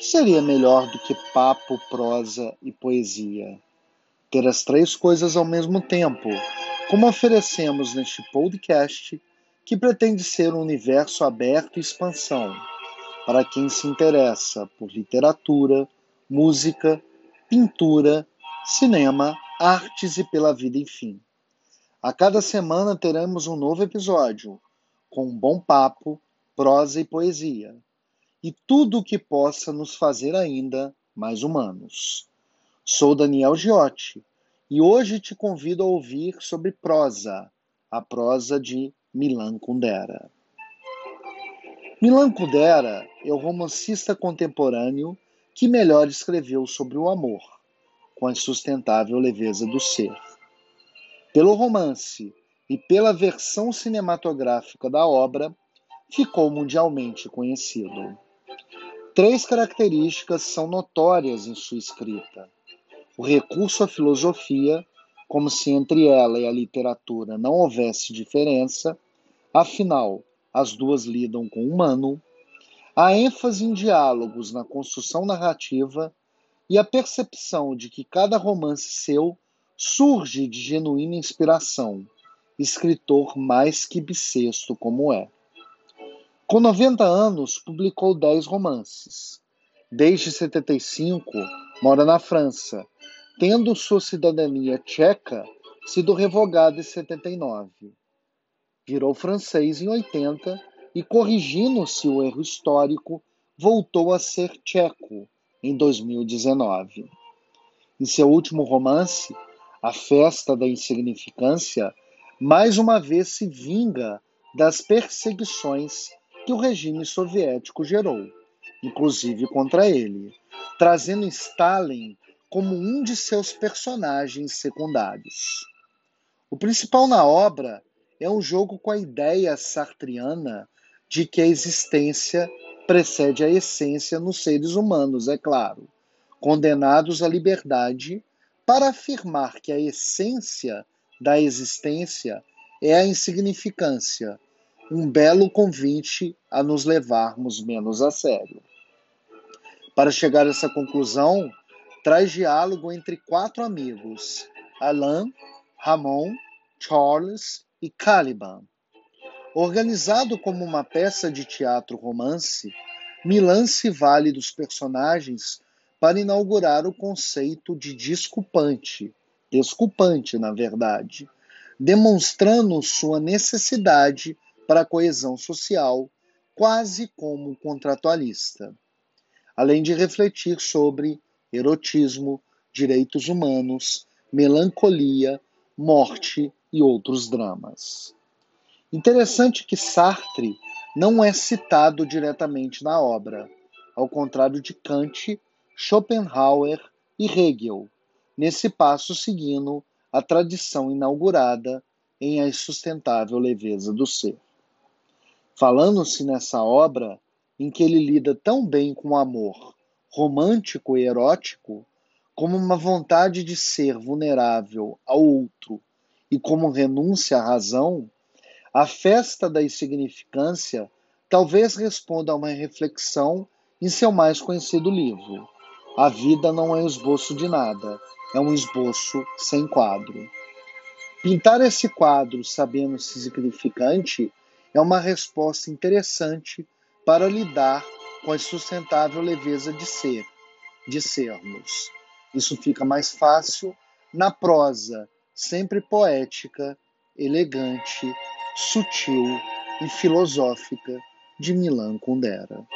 que seria melhor do que papo, prosa e poesia? Ter as três coisas ao mesmo tempo, como oferecemos neste podcast, que pretende ser um universo aberto e expansão para quem se interessa por literatura, música, pintura, cinema, artes e pela vida, enfim. A cada semana teremos um novo episódio, com um bom papo, prosa e poesia, e tudo o que possa nos fazer ainda mais humanos. Sou Daniel Giotti e hoje te convido a ouvir sobre prosa, a prosa de Milan Kundera. Milan Kundera é o romancista contemporâneo que melhor escreveu sobre o amor, com a insustentável leveza do ser. Pelo romance e pela versão cinematográfica da obra, ficou mundialmente conhecido. Três características são notórias em sua escrita: o recurso à filosofia, como se entre ela e a literatura não houvesse diferença, afinal, as duas lidam com o humano, a ênfase em diálogos na construção narrativa e a percepção de que cada romance seu surge de genuína inspiração, escritor mais que bissexto como é. Com 90 anos, publicou 10 romances. Desde 75, mora na França, tendo sua cidadania tcheca sido revogada em 79 virou francês em 80 e, corrigindo-se o erro histórico, voltou a ser tcheco em 2019. Em seu último romance, A Festa da Insignificância, mais uma vez se vinga das perseguições que o regime soviético gerou, inclusive contra ele, trazendo Stalin como um de seus personagens secundários. O principal na obra é um jogo com a ideia sartriana de que a existência precede a essência nos seres humanos, é claro, condenados à liberdade para afirmar que a essência da existência é a insignificância, um belo convite a nos levarmos menos a sério. Para chegar a essa conclusão, traz diálogo entre quatro amigos: Alain, Ramon, Charles e Caliban. Organizado como uma peça de teatro romance, Milan se vale dos personagens para inaugurar o conceito de desculpante, desculpante, na verdade, demonstrando sua necessidade para a coesão social, quase como contratualista. Além de refletir sobre erotismo, direitos humanos, melancolia, morte e outros dramas. Interessante que Sartre não é citado diretamente na obra, ao contrário de Kant, Schopenhauer e Hegel, nesse passo seguindo a tradição inaugurada em A Insustentável Leveza do Ser. Falando-se nessa obra, em que ele lida tão bem com o amor romântico e erótico, como uma vontade de ser vulnerável ao outro e como renúncia à razão, a festa da insignificância talvez responda a uma reflexão em seu mais conhecido livro. A vida não é um esboço de nada, é um esboço sem quadro. Pintar esse quadro sabendo-se significante é uma resposta interessante para lidar com a sustentável leveza de ser, de sermos. Isso fica mais fácil na prosa, sempre poética, elegante, sutil e filosófica de Milan Kundera.